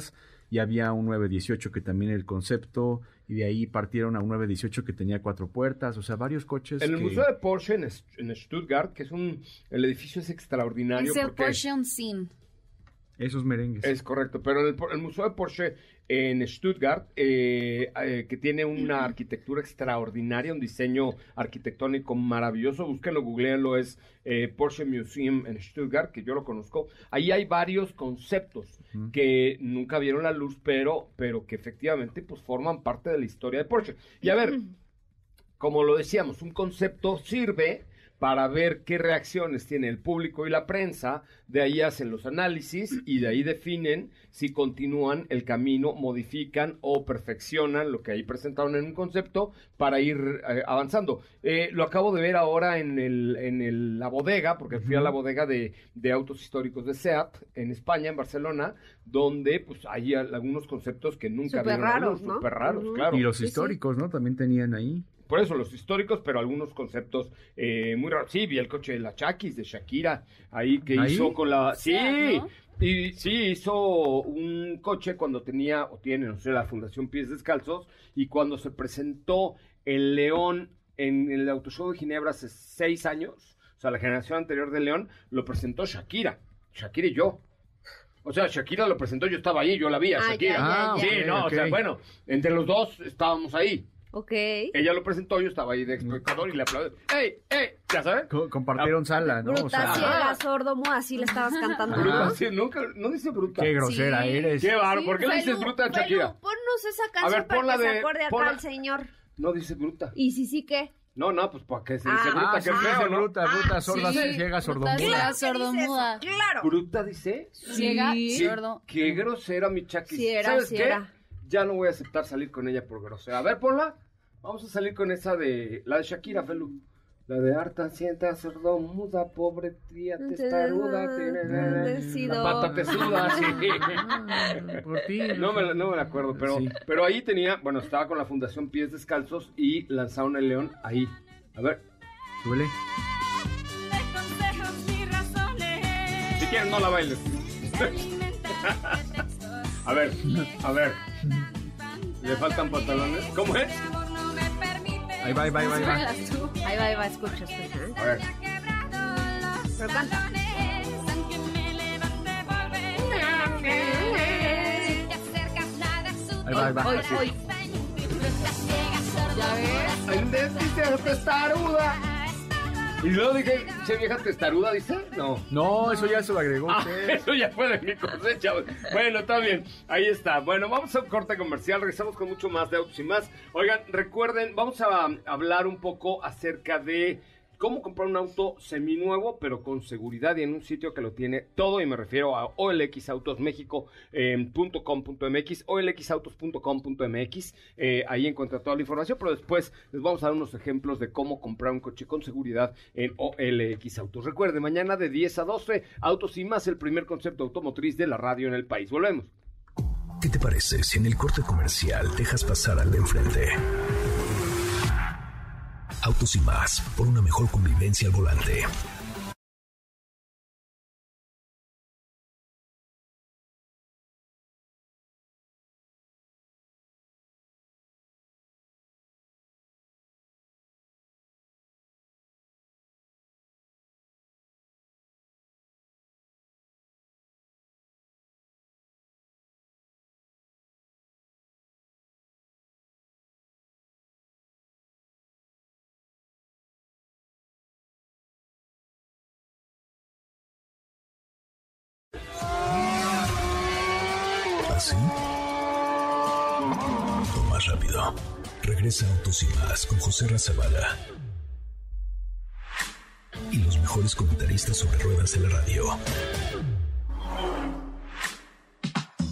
y había un 918 que también el concepto y de ahí partieron a un 918 que tenía cuatro puertas, o sea, varios coches En el que- Museo de Porsche en, en Stuttgart, que es un... El edificio es extraordinario Es el porque... Porsche Unseen. Esos merengues. Es correcto, pero en el, el Museo de Porsche en Stuttgart, eh, eh, que tiene una arquitectura extraordinaria, un diseño arquitectónico maravilloso, búsquenlo, googleenlo, es eh, Porsche Museum en Stuttgart, que yo lo conozco. Ahí hay varios conceptos que nunca vieron la luz, pero, pero que efectivamente pues forman parte de la historia de Porsche. Y a ver, como lo decíamos, un concepto sirve para ver qué reacciones tiene el público y la prensa, de ahí hacen los análisis y de ahí definen si continúan el camino, modifican o perfeccionan lo que ahí presentaron en un concepto para ir eh, avanzando. Eh, lo acabo de ver ahora en, el, en el- la bodega, porque fui a la bodega de, de autos históricos de SEAT en España, en Barcelona, donde pues hay al- algunos conceptos que nunca Súper raros, ¿no? súper raros, claro. Y los Sí, sí. históricos, ¿no? También tenían ahí. Por eso, los históricos, pero algunos conceptos eh, muy raros. Sí, vi el coche de la Chakis, de Shakira, ahí que ¿Ahí? hizo con la... Sí, y sí, hizo un coche cuando tenía, o tiene, no sé, la Fundación Pies Descalzos, y cuando se presentó el León en el Auto Show de Ginebra hace seis años, o sea, la generación anterior de León, lo presentó Shakira, Shakira y yo. O sea, Shakira lo presentó, yo estaba ahí, yo la vi a Ah, Shakira. ya, ya, ya. Sí, no, o sea, bueno, entre los dos estábamos ahí. Ok. Ella lo presentó, yo estaba ahí de espectador y le aplaudí. ¡Ey, ey! ¿Ya sabes? Co- compartieron sala, ¿no? O Bruta, sea, ciega, sordo, muda, así le estabas cantando. Bruta, ¿no? sí, nunca, no dice bruta. qué grosera Sí. eres. Qué Sí, ¿por qué le dices bruta a Shakira? ponnos esa canción ver, para ponla que se de- acuerde acá ponla- el señor. No dice bruta. Y sí, sí, ¿qué? No, no, pues para qué se dice Ah, bruta, Ah, que es feo, ¿no? bruta, bruta, sorda, sí. ciega, Bruta, sordomuda. ciega. Claro que sordomuda. Claro. ¿Bruta dice? Ciega, sordo. Qué grosera mi era, ¿Sabes sí qué? era. Ya no voy a aceptar salir con ella por grosera. A ver, ponla. Vamos a salir con esa de... La de Shakira, Felu. La de harta, sienta, sordo, muda, pobre tía, testaruda. Decido. La pata te suda, sí. Por ti. No me, la- no me la acuerdo, pero, Sí. pero ahí tenía, bueno, estaba con la Fundación Pies Descalzos y lanzaron el león ahí. A ver, Súbele. si quieren no la bailes. a ver, a ver. ¿Le faltan pantalones? ¿Cómo es? Ahí va, ahí va, ahí va, ahí va. Ahí va, ahí va, escucha, escucha. A ver. Pero canta. Ahí va, ahí va. Hoy, hoy. Ya ves. Ay, de- dice testaruda. Y luego dije, che vieja testaruda, dice. No. No, eso ya se lo agregó Ah, usted. eso ya fue de mi cosecha. Bueno, está bien. Ahí está. Bueno, vamos a un corte comercial. Regresamos con mucho más de autos y más. Oigan, recuerden, vamos a hablar un poco acerca de cómo comprar un auto seminuevo, pero con seguridad y en un sitio que lo tiene todo. Y me refiero a olxautosmexico.com.mx, olxautos.com.mx. Eh, ahí encuentra toda la información, pero después les vamos a dar unos ejemplos de cómo comprar un coche con seguridad en OLX Autos. Recuerde, mañana de 10 a 12, Autos y más, el primer concepto automotriz de la radio en el país. Volvemos. ¿Qué te parece si en el corte comercial dejas pasar al de enfrente? Autos y más, por una mejor convivencia al volante. Autos y más con José Razabala. Y los mejores comentaristas sobre ruedas de la radio.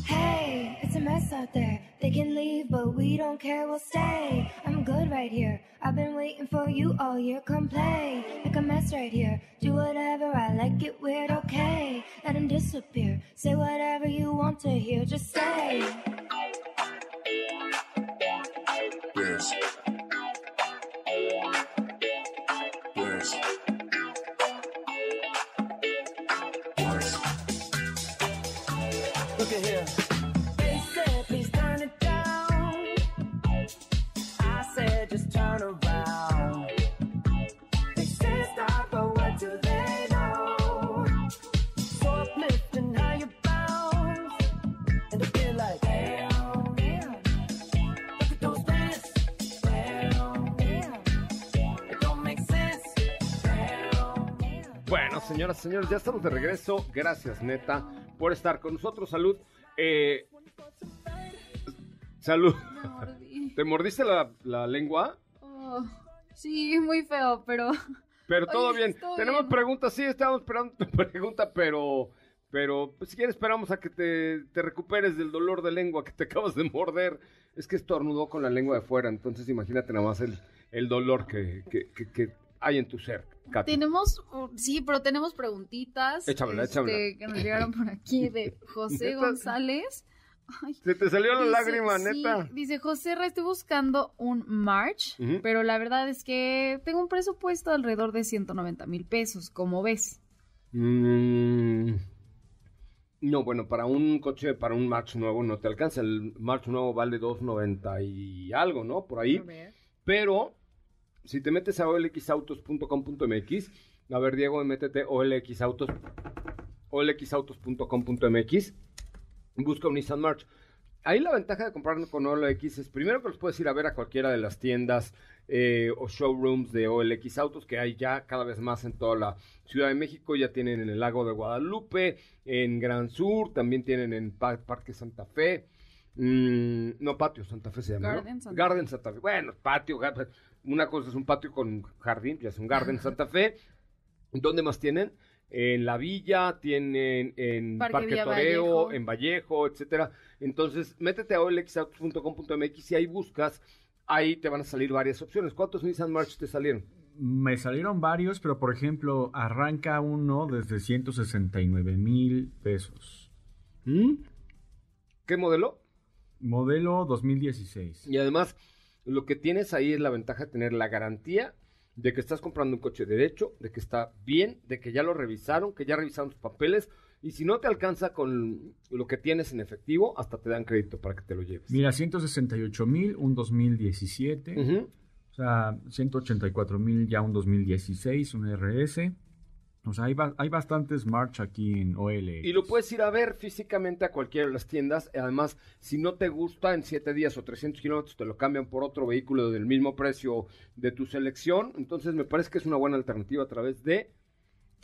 Hey, it's a mess out there. They can leave, but we don't care, we'll stay. I'm good right here. I've been waiting for you all year. Come play, make a mess right here. Do whatever I like, it weird, okay. Let him disappear. Say whatever you want to hear, just say. Yes. Look at here. Señores, ya estamos de regreso. Gracias, neta, por estar con nosotros. Salud. Eh, salud. ¿Te mordiste la, la lengua? Oh, sí, muy feo, pero... Pero todo Oye, bien. Tenemos bien. preguntas, sí, estamos esperando tu pregunta, pero, pero pues, si quieres esperamos a que te, te recuperes del dolor de lengua que te acabas de morder. Es que estornudó con la lengua de fuera, entonces imagínate nada más el, el dolor que, que, que- que hay en tu ser, Katy. Tenemos, uh, sí, pero tenemos preguntitas. Échamela, este, échamela. Que nos llegaron por aquí de José. González. Ay, Se te salió la dice- lágrima, sí, neta. Dice, José, Ra, estoy buscando un March, pero la verdad es que tengo un presupuesto de alrededor de 190 mil pesos, como ves. Mm, no, bueno, para un coche, para un March nuevo no te alcanza. El March nuevo vale 2.90 y algo, ¿no? Por ahí. Pero si te metes a olxautos.com.mx, a ver, Diego, métete olxautos, olxautos.com.mx, busca un Nissan March. Ahí la ventaja de comprar con OLX es primero que los puedes ir a ver a cualquiera de las tiendas eh, o showrooms de OLX Autos que hay ya cada vez más en toda la Ciudad de México. Ya tienen en el Lago de Guadalupe, en Gran Sur, también tienen en Pa- Parque Santa Fe. Mm, no, Patio Santa Fe se llama. ¿no? Garden Santa Garden Santa Fe. Bueno, patio. Una cosa es un patio con jardín, ya es un Garden Santa Fe. ¿Dónde más tienen? En La Villa, tienen en Parque Parque, Toreo, Vallejo. en Vallejo, etcétera. Entonces, métete a olxautos.com.mx y ahí buscas, ahí te van a salir varias opciones. ¿Cuántos Nissan March te salieron? Me salieron varios, pero por ejemplo, arranca uno desde 169 mil pesos. ¿Mm? ¿Qué modelo? Modelo 2016. Y además, lo que tienes ahí es la ventaja de tener la garantía de que estás comprando un coche derecho, de que está bien, de que ya lo revisaron, que ya revisaron tus papeles. Y si no te alcanza con lo que tienes en efectivo, hasta te dan crédito para que te lo lleves. Mira, 168 mil, un 2017. Ujú. O sea, 184 mil ya un 2016, un RS. O sea, hay, ba- hay bastantes March aquí en OL. Y lo puedes ir a ver físicamente a cualquiera de las tiendas. Además, si no te gusta, en 7 días o 300 kilómetros te lo cambian por otro vehículo del mismo precio de tu selección. Entonces, me parece que es una buena alternativa a través de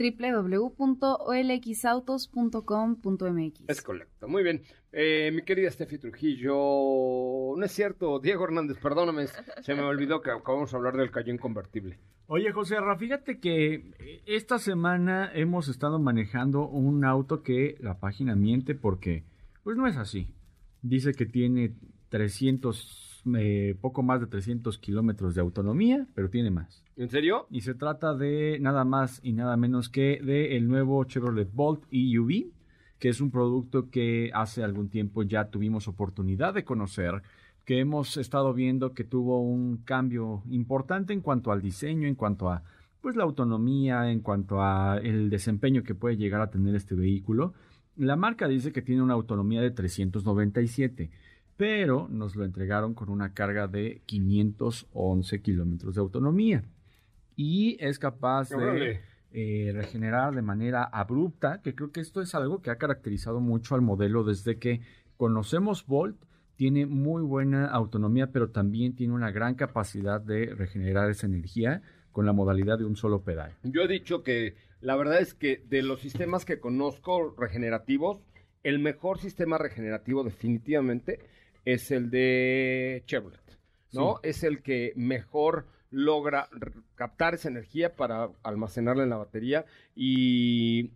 www.olxautos.com.mx. Es correcto, muy bien. Eh, mi querida Steffi Trujillo, no es cierto, Diego Hernández, perdóname, se me olvidó que acabamos de hablar del Cayenne convertible. Oye, José Ra, fíjate que eh, esta semana hemos estado manejando un auto que la página miente porque, pues no es así. Dice que tiene 300, eh, poco más de 300 kilómetros de autonomía, pero tiene más. ¿En serio? Y se trata de nada más y nada menos que de el nuevo Chevrolet Bolt EUV, que es un producto que hace algún tiempo ya tuvimos oportunidad de conocer, que hemos estado viendo que tuvo un cambio importante en cuanto al diseño, en cuanto a pues la autonomía, en cuanto a el desempeño que puede llegar a tener este vehículo. La marca dice que tiene una autonomía de 397, pero nos lo entregaron con una carga de 511 kilómetros de autonomía y es capaz de eh, regenerar de manera abrupta, que creo que esto es algo que ha caracterizado mucho al modelo desde que conocemos Volt. Tiene muy buena autonomía, pero también tiene una gran capacidad de regenerar esa energía con la modalidad de un solo pedal. Yo he dicho que la verdad es que de los sistemas que conozco regenerativos, el mejor sistema regenerativo definitivamente es el de Chevrolet, ¿no? Es el que mejor logra captar esa energía para almacenarla en la batería y,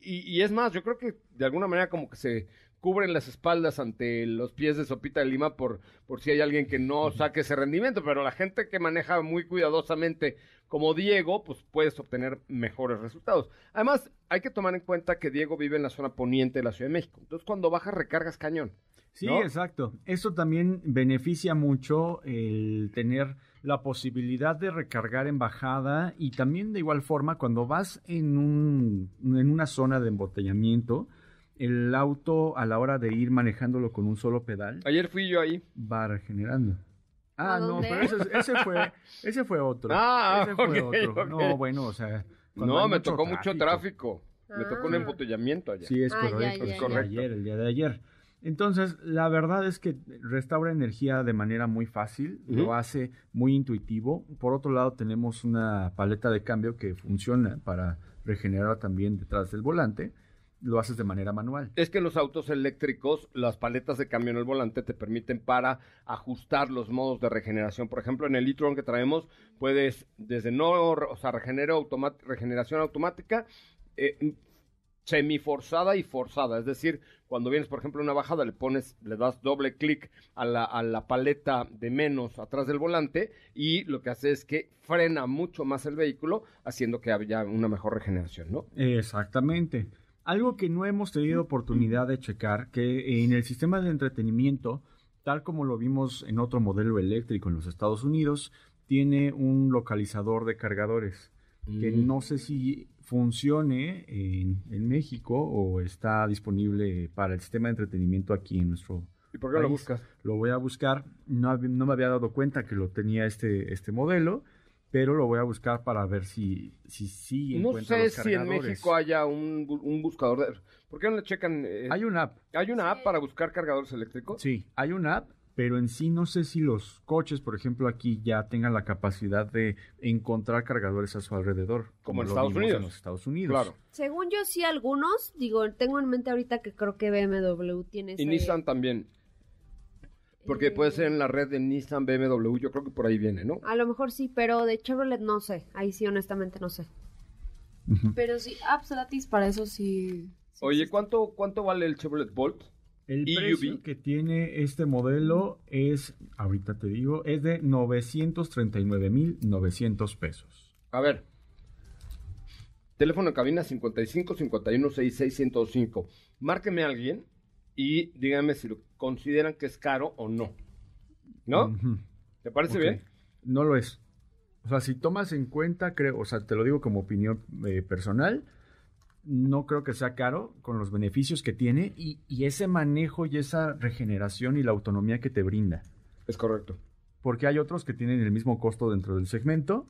y, y es más, yo creo que de alguna manera como que se cubren las espaldas ante los pies de Sopita de Lima por, por si hay alguien que no saque ese rendimiento, pero la gente que maneja muy cuidadosamente como Diego, pues puedes obtener mejores resultados. Además, hay que tomar en cuenta que Diego vive en la zona poniente de la Ciudad de México. Entonces, cuando bajas, recargas cañón. Sí, ¿no? exacto. Eso también beneficia mucho el tener la posibilidad de recargar en bajada y también de igual forma cuando vas en, un, en una zona de embotellamiento, el auto a la hora de ir manejándolo con un solo pedal Ayer fui yo ahí. va regenerando. Ah, ¿A no, pero ese, ese fue, ese fue otro. Ah, ese fue otro. No, bueno, o sea. cuando No, me mucho tocó mucho tráfico. Me tocó un Ah. embotellamiento allá. Sí, es Ah, ya, correcto. ya, es ya. correcto. Ayer, el día de ayer. Entonces, la verdad es que restaura energía de manera muy fácil, lo hace muy intuitivo. Por otro lado, tenemos una paleta de cambio que funciona para regenerar también detrás del volante. Lo haces de manera manual. Es que en los autos eléctricos, las paletas de cambio en el volante te permiten para ajustar los modos de regeneración. Por ejemplo, en el e-tron que traemos, puedes desde no, o sea, regenera automa- regeneración automática, eh, semiforzada y forzada. Es decir, cuando vienes, por ejemplo, una bajada, le pones, le das doble clic a la, a la paleta de menos atrás del volante y lo que hace es que frena mucho más el vehículo, haciendo que haya una mejor regeneración, ¿no? Exactamente. Algo que no hemos tenido oportunidad de checar, que en el sistema de entretenimiento, tal como lo vimos en otro modelo eléctrico en los Estados Unidos, tiene un localizador de cargadores, que no sé si funcione en, en México o está disponible para el sistema de entretenimiento aquí en nuestro ¿Y por qué lo buscas? Lo voy a buscar. No, no me había dado cuenta que lo tenía este, este modelo, pero lo voy a buscar para ver si si, sí No sé los si en. México haya un, un buscador de... ¿Por qué no le checan? eh, Hay una app. ¿Hay una app para buscar cargadores eléctricos? Sí, hay una app, pero en sí no sé si los coches, por ejemplo, aquí ya tengan la capacidad de encontrar cargadores a su alrededor. Como en Estados Unidos. En los Estados Unidos. Claro. Según yo, sí, algunos. Digo, tengo en mente ahorita que creo que BMW tiene Y ese- Nissan también. Porque puede ser en la red de Nissan, BMW, yo creo que por ahí viene, ¿no? A lo mejor sí, pero de Chevrolet no sé. Ahí sí, honestamente, no sé. Pero sí, apps gratis para eso sí. Oye, ¿cuánto, ¿cuánto vale el Chevrolet Bolt? El EUV. precio que tiene este modelo es, ahorita te digo, es de 939.900 pesos. A ver. Teléfono en cabina 55 51 66 105. Márqueme a alguien y díganme si lo consideran que es caro o no. ¿No? ¿Te parece bien? No lo es. O sea, si tomas en cuenta, creo, o sea, te lo digo como opinión eh, personal, no creo que sea caro con los beneficios que tiene y, y ese manejo y esa regeneración y la autonomía que te brinda. Es correcto. Porque hay otros que tienen el mismo costo dentro del segmento,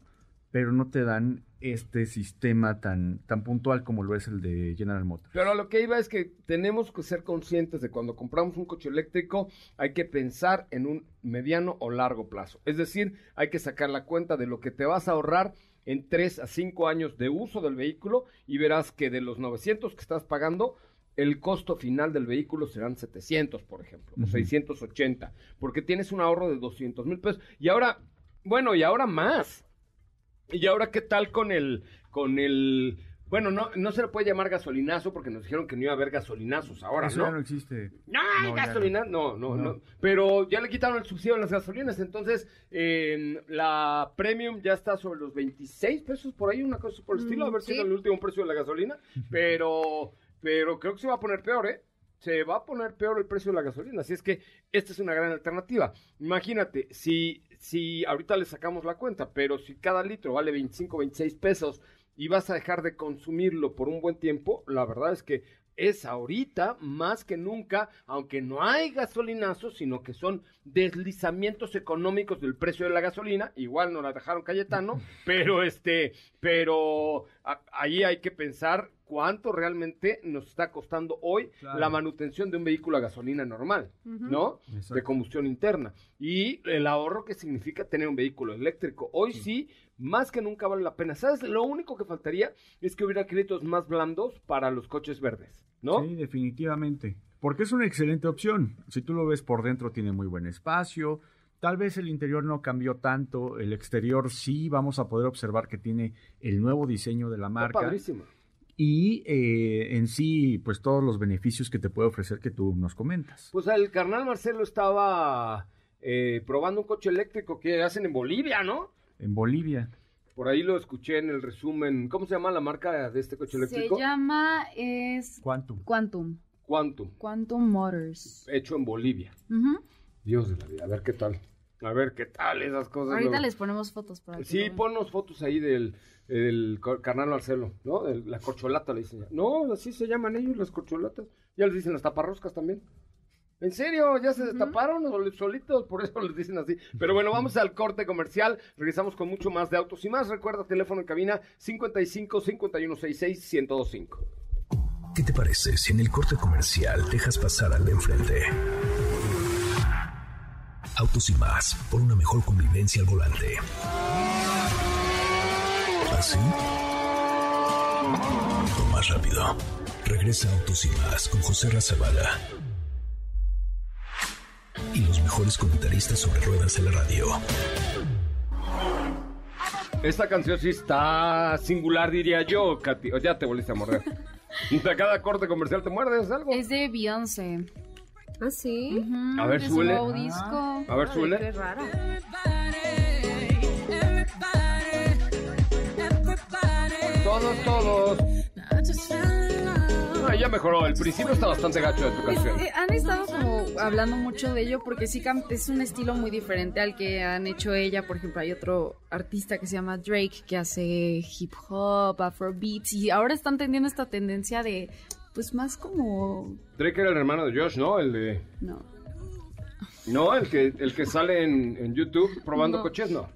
pero no te dan este sistema tan, tan puntual como lo es el de General Motors. Pero lo que iba es que tenemos que ser conscientes de cuando compramos un coche eléctrico, hay que pensar en un mediano o largo plazo. Es decir, hay que sacar la cuenta de lo que te vas a ahorrar en 3 a 5 años de uso del vehículo y verás que de los 900 que estás pagando, el costo final del vehículo serán 700, por ejemplo, o 680, porque tienes un ahorro de 200 mil pesos. Y ahora, bueno, y ahora más. Y ahora, ¿qué tal con el, con el, bueno, no, no se le puede llamar gasolinazo porque nos dijeron que no iba a haber gasolinazos ahora, Eso ¿no? ya no existe. No, hay No, ya gasolina, no, no, no, No. Pero ya le quitaron el subsidio a las gasolinas, entonces eh, la premium ya está sobre los 26 pesos por ahí, una cosa por el estilo, a ver si sí. era el último precio de la gasolina, pero, pero creo que se va a poner peor, ¿eh? Se va a poner peor el precio de la gasolina, así es que esta es una gran alternativa. Imagínate, si, si ahorita le sacamos la cuenta, pero si cada litro vale 25, 26 pesos y vas a dejar de consumirlo por un buen tiempo, la verdad es que es ahorita más que nunca, aunque no hay gasolinazos, sino que son deslizamientos económicos del precio de la gasolina, igual no la dejaron Cayetano, pero este, pero a- ahí hay que pensar cuánto realmente nos está costando hoy Claro. la manutención de un vehículo a gasolina normal. ¿no? Exacto. De combustión interna. Y el ahorro que significa tener un vehículo eléctrico. Hoy sí. Más que nunca vale la pena. ¿Sabes? Lo único que faltaría es que hubiera créditos más blandos para los coches verdes, ¿no? Sí, definitivamente. Porque es una excelente opción. Si tú lo ves por dentro, tiene muy buen espacio. Tal vez el interior no cambió tanto. El exterior sí vamos a poder observar que tiene el nuevo diseño de la marca. padrísimo. Y eh, en sí, pues todos los beneficios que te puede ofrecer que tú nos comentas. Pues el carnal Marcelo estaba eh, probando un coche eléctrico que hacen en Bolivia, ¿no? En Bolivia. Por ahí lo escuché en el resumen. ¿Cómo se llama la marca de este coche Se eléctrico? llama es Quantum. Quantum. Quantum, Quantum Motors. hecho en Bolivia. Dios de la vida, a ver qué tal. A ver qué tal esas cosas. Ahorita les ponemos fotos para que Sí, vean. ponnos fotos ahí del, del carnal Marcelo, ¿no? De la corcholata le dicen. ya. No, así se llaman ellos, las corcholatas. Ya les dicen las taparroscas también. ¿En serio? ¿Ya se destaparon o solitos? Por eso les dicen así. Pero bueno, vamos al corte comercial. Regresamos con mucho más de autos y más. Recuerda, teléfono en cabina 55 5166 1025. ¿Qué te parece si en el corte comercial dejas pasar al de enfrente? Autos y más, por una mejor convivencia al volante. ¿Así? O más rápido. Regresa Autos y más con José Razabala. Mejores comentaristas sobre ruedas en la radio. Esta canción sí está singular, diría yo, Katy. O ya te volviste a morder. De cada corte comercial te muerdes algo. Es de Beyoncé. ¿Ah, sí? Ujú, A ver, de su súbele. nuevo disco. A ver, suele. qué raro. Todos, todos. Ah, ya mejoró. El principio está bastante gacho de tu canción. Eh, han estado como hablando mucho de ello porque sí es un estilo muy diferente al que han hecho ella. Por ejemplo, hay otro artista que se llama Drake que hace hip hop, afrobeats y ahora están teniendo esta tendencia de pues más como Drake era el hermano de Josh, ¿no? El de... no. No, el que, el que sale en, en YouTube probando No. coches, no.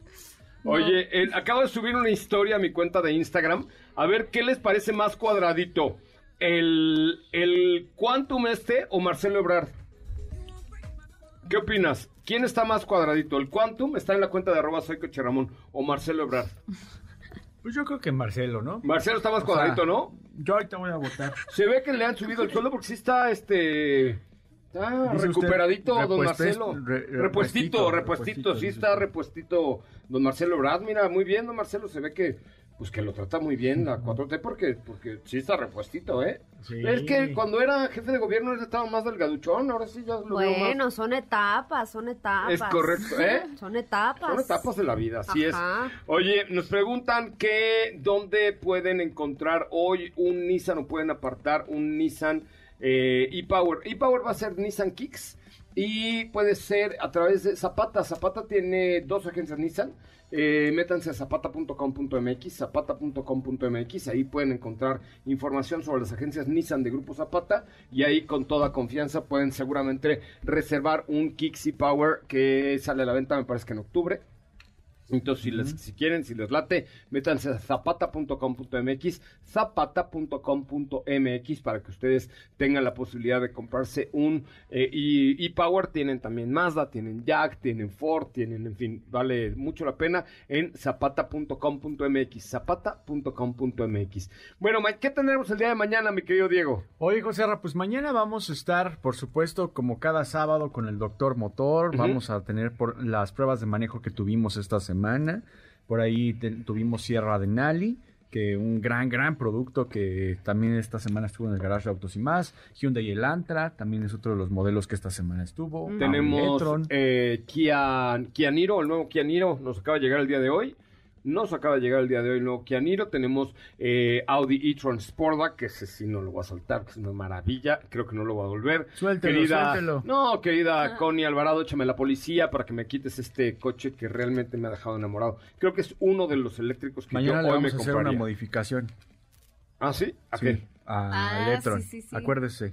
Oye, el- acabo de subir una historia a mi cuenta de Instagram. A ver qué les parece más cuadradito. El, el Quantum este o Marcelo Ebrard. ¿Qué opinas? ¿Quién está más cuadradito? ¿El Quantum? Está en la cuenta de arroba soy Coche Ramón. ¿O Marcelo Ebrard? Pues yo creo que Marcelo, ¿no? Marcelo está más O sea, cuadradito, ¿no? Yo ahorita voy a votar. Se ve que le han subido el sueldo porque sí está este. Está usted, recuperadito, don Marcelo. re- repuestito, repuestito, repuestito, sí está repuestito don Marcelo Brad. Mira, muy bien, don Marcelo. Se ve que pues que lo trata muy bien la 4T porque, porque sí está repuestito, ¿eh? Sí. Es que cuando era jefe de gobierno él estaba más delgaduchón, ahora sí ya lo veo más. Bueno, son etapas, son etapas. Es correcto, ¿eh? Son etapas. Son etapas de la vida, así Ajá. es. Oye, nos preguntan que dónde pueden encontrar hoy un Nissan o pueden apartar un Nissan eh, e-Power. E-Power va a ser Nissan Kicks y puede ser a través de Zapata. Zapata tiene dos agencias Nissan. Eh, métanse a zapata.com.mx, zapata.com.mx, ahí pueden encontrar información sobre las agencias Nissan de Grupo Zapata y ahí con toda confianza pueden seguramente reservar un Kicks e-Power que sale a la venta, me parece que en octubre. Entonces, si, les, si quieren, si les late, métanse a zapata.com.mx, zapata.com.mx para que ustedes tengan la posibilidad de comprarse un eh, y, y Power. Tienen también Mazda, tienen Jack, tienen Ford, tienen, en fin, vale mucho la pena en zapata.com.mx, zapata.com.mx. Bueno, ¿qué tendremos el día de mañana, mi querido Diego? Oye, José Ra, pues mañana vamos a estar, por supuesto, como cada sábado con el doctor Motor. Vamos a tener por las pruebas de manejo que tuvimos esta semana. Por ahí te- tuvimos Sierra de Nali, que un gran, gran producto que también esta semana estuvo en el garage de Autos y Más. Hyundai Elantra, también es otro de los modelos que esta semana estuvo. Tenemos eh, Kia, Kia Niro, el nuevo Kia Niro, nos acaba de llegar el día de hoy. Nos acaba de llegar el día de hoy el nuevo Kia Niro. Tenemos eh, Audi e-tron Sportback, que ese sí no lo voy a soltar, que es una maravilla. Creo que no lo voy a volver. Suéltelo, querida, suéltelo. No, querida Connie Alvarado, échame la policía para que me quites este coche que realmente me ha dejado enamorado. Creo que es uno de los eléctricos que Mañana yo le hoy vamos me a hacer una modificación. ¿Ah, sí? ¿A Sí, qué? a Ah, Electron. sí, sí. Acuérdese.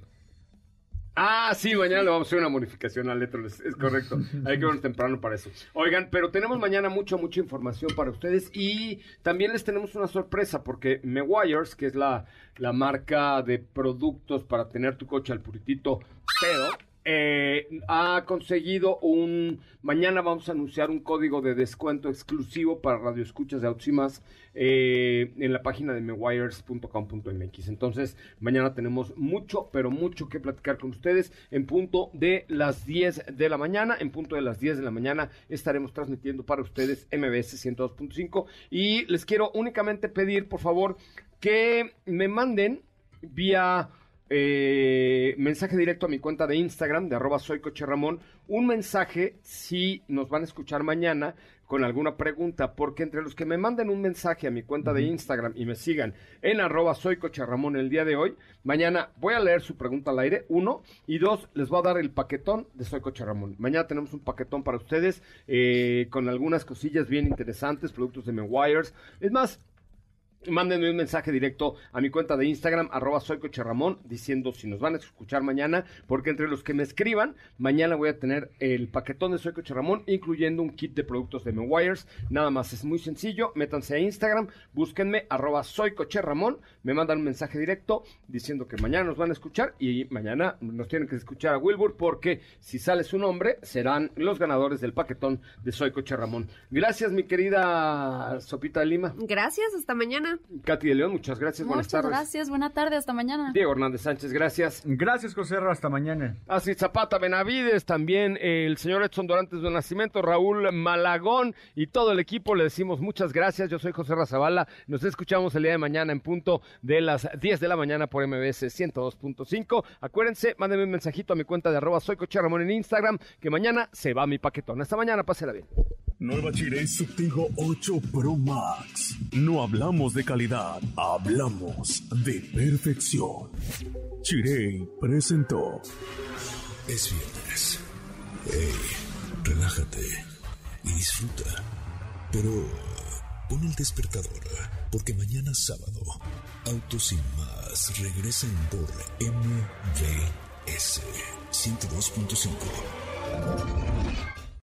Ah, sí, mañana le vamos a hacer una modificación al Letro, es, es correcto. Hay que vernos temprano para eso. Oigan, pero tenemos mañana mucha, mucha información para ustedes y también les tenemos una sorpresa porque Meguiars, que es la, la marca de productos para tener tu coche al puritito pedo, eh, ha conseguido un... Mañana vamos a anunciar un código de descuento exclusivo para radioescuchas de Más eh, en la página de mewires.com.mx. Entonces, mañana tenemos mucho, pero mucho que platicar con ustedes. En punto de las 10 de la mañana, en punto de las 10 de la mañana, estaremos transmitiendo para ustedes MBS 102.5. Y les quiero únicamente pedir, por favor, que me manden vía eh, mensaje directo a mi cuenta de Instagram de arroba soy Coche Ramón, un mensaje si nos van a escuchar mañana con alguna pregunta, porque entre los que me manden un mensaje a mi cuenta de Instagram y me sigan en arroba soy Coche Ramón el día de hoy, mañana voy a leer su pregunta al aire, uno, y dos, les voy a dar el paquetón de Soy Coche Ramón. Mañana tenemos un paquetón para ustedes eh, con algunas cosillas bien interesantes, productos de Meguiars. Es más, Mándenme un mensaje directo a mi cuenta de Instagram, arroba soy Coche Ramón, diciendo si nos van a escuchar mañana, porque entre los que me escriban, mañana voy a tener el paquetón de Soy Coche Ramón, incluyendo un kit de productos de Meguiars. Nada más, es muy sencillo, métanse a Instagram, búsquenme, arroba soy Coche Ramón, me mandan un mensaje directo diciendo que mañana nos van a escuchar y mañana nos tienen que escuchar a Wilbur, porque si sale su nombre, serán los ganadores del paquetón de Soy Coche Ramón. Gracias, mi querida Sopita de Lima. Gracias, hasta mañana. Katy de León, muchas gracias, buenas Muchas tardes. gracias, buena tarde, hasta mañana. Diego Hernández Sánchez, gracias. Gracias, José hasta mañana. Así Zapata Benavides, también el señor Edson Dorantes de Nacimiento, Raúl Malagón y todo el equipo le decimos muchas gracias. Yo soy José Razabala. Nos escuchamos el día de mañana en punto de las 10 de la mañana por MBS 102.5. Acuérdense, mándenme un mensajito a mi cuenta de arroba soy Coche Ramón en Instagram, que mañana se va mi paquetón. Hasta mañana, pásela bien. Nueva Chirey Subtigo 8 Pro Max. No hablamos de calidad, hablamos de perfección. Chirey presentó. Es viernes. Hey, relájate y disfruta. Pero pon el despertador, porque mañana sábado, Autos Sin Más regresan por MVS 102.5.